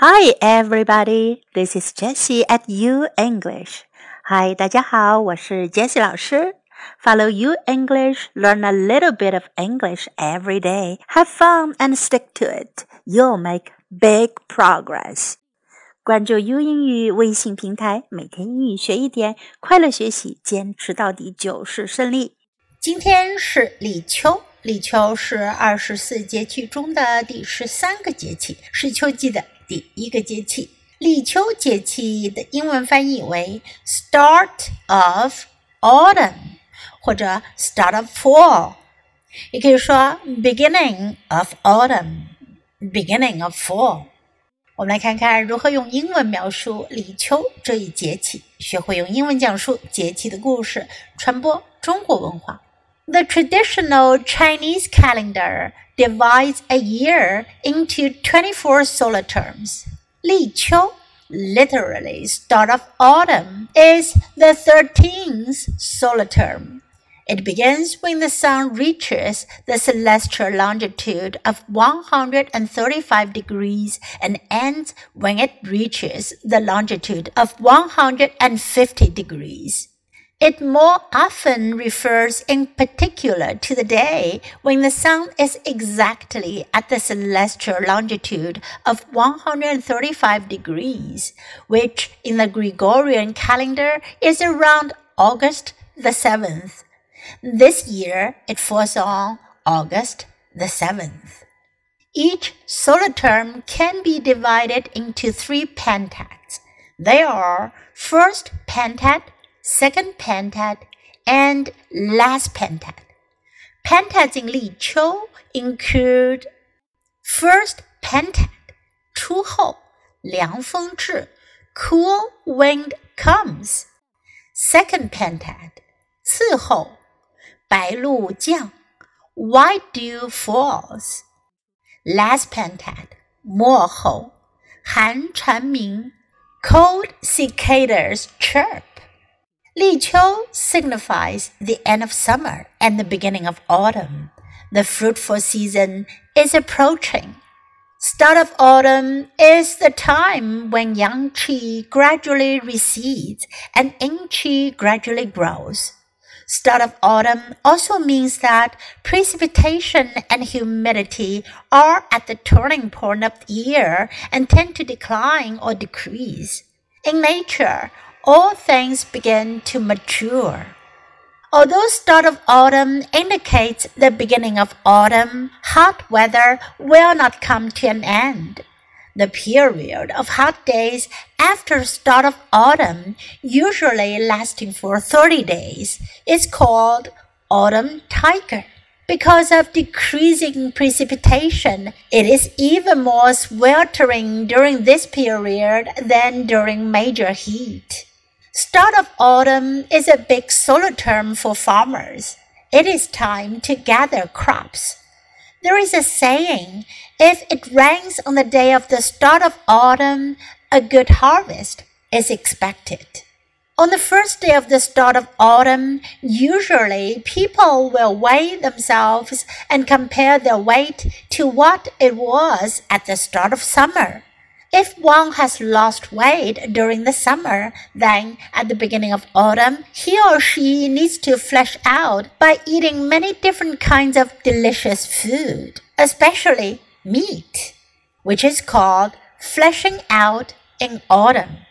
Hi, everybody. This is Jessie at U English. Hi, 大家好，我是 Jessie 老师。Follow U English, learn a little bit of English every day. Have fun and stick to it. You'll make big progress. 关注 U 英语微信平台，每天英语学一点，快乐学习，坚持到底就是胜利。今天是立秋，立秋是二十四节气中的第十三个节气，是秋季的。 第一个节气，立秋节气的英文翻译为 Start of Autumn 或者 Start of Fall，也可以说 Beginning of Autumn，Beginning of Fall。我们来看看如何用英文描述立秋这一节气，学会用英文讲述节气的故事，传播中国文化。The traditional Chinese calendar divides a year into 24 solar terms. Li Qiu, literally start of autumn, is the 13th solar term. It begins when the sun reaches the celestial longitude of 135 degrees and ends when it reaches the longitude of 150 degrees. It more often refers in particular to the day when the sun is exactly at the celestial longitude of 135 degrees, which in the Gregorian calendar is around August the 7th. This year it falls on August the 7th. Each solar term can be divided into three pentads. They are first pentad, second pentad, and last pentad. Pentads in Li Qiu include first pentad, Chu Hou, Liang Feng Zhi, cool wind comes. Second pentad, Ci Hou, Bai Lu Jiang, white dew falls. Last pentad, Mo Hou, Han Chanming, cold cicadas chirp. Li Qiu signifies the end of summer and the beginning of autumn. The fruitful season is approaching. Start of autumn is the time when yang qi gradually recedes and yin qi gradually grows. Start of autumn also means that precipitation and humidity are at the turning point of the year and tend to decline or decrease. In nature, all things begin to mature. Although start of autumn indicates the beginning of autumn, hot weather will not come to an end. The period of hot days after start of autumn, usually lasting for 30 days, is called autumn tiger. Because of decreasing precipitation, it is even more sweltering during this period than during major heat. Start of autumn is a big solar term for farmers. It is time to gather crops. There is a saying, if it rains on the day of the start of autumn, a good harvest is expected. On the first day of the start of autumn, usually people will weigh themselves and compare their weight to what it was at the start of summer. If one has lost weight during the summer, then at the beginning of autumn, he or she needs to flesh out by eating many different kinds of delicious food, especially meat, which is called fleshing out in autumn.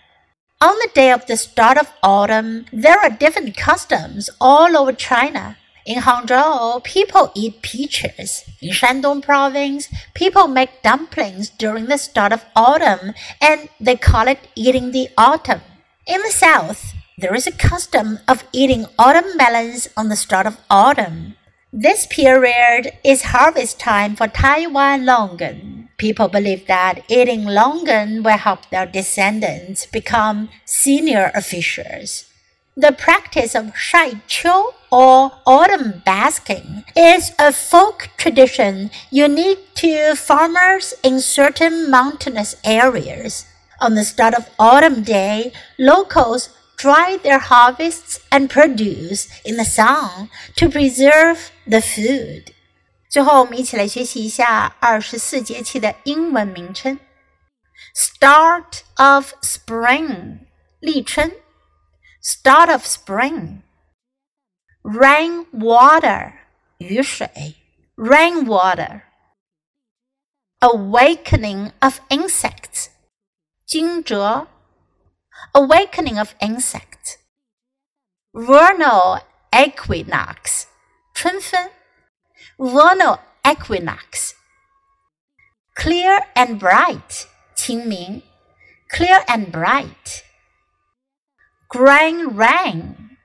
On the day of the start of autumn, there are different customs all over China. In Hangzhou, people eat peaches. In Shandong province, people make dumplings during the start of autumn and they call it eating the autumn. In the south, there is a custom of eating autumn melons on the start of autumn. This period is harvest time for Taiwan longan. People believe that eating longan will help their descendants become senior officials. The practice of Shai Qiu or autumn basking is a folk tradition unique to farmers in certain mountainous areas. On the start of autumn day, locals dry their harvests and produce in the sun to preserve the food. 最后，我们一起来学习一下二十四节气的英文名称。 Start of spring，立春。Start of spring。 Rain rainwater. awakening of insects，惊蛰。Awakening of insects. Vernal equinox, 春分. Vernal equinox. Clear and bright，清明。Clear and bright. bright。Grain rain，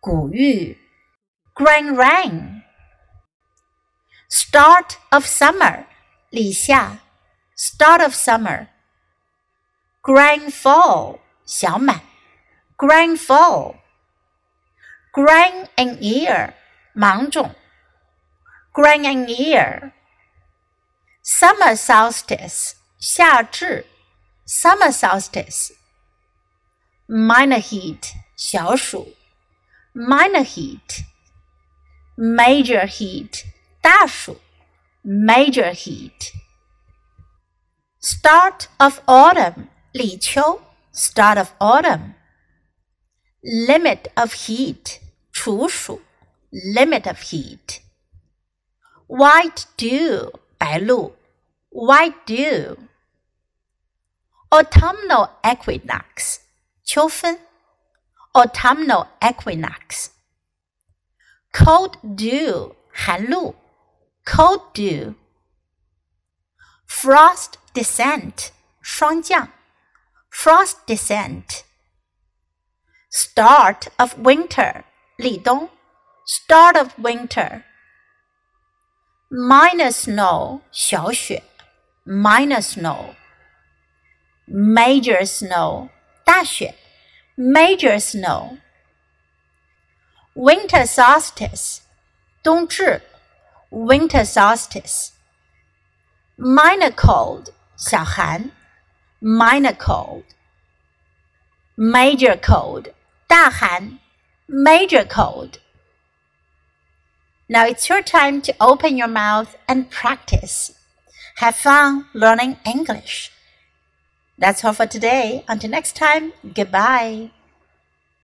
谷雨。grain rain. Start of summer, start of summer. Grain full, 小满，grain full. Grain in ear, 芒种，grain in ear. Summer solstice, summer solstice. Minor heat, minor heat Major heat，大暑。Major heat。Start of autumn，立秋。Start of autumn。Limit of heat，处暑。Limit of heat。White dew。白露，white dew。autumnal equinox，秋分，autumnal equinox。 cold dew，寒露，cold dew。frost descent，霜降，frost descent。start of winter，立冬，start of winter。minor snow 小雪，minor snow。major snow 大雪，major snow。 winter solstice 冬至，winter solstice。minor cold 小寒，minor cold。major cold 大寒，major cold。now it's your time to open your mouth and practice. Have fun learning English. That's all for today. Until next time, goodbye.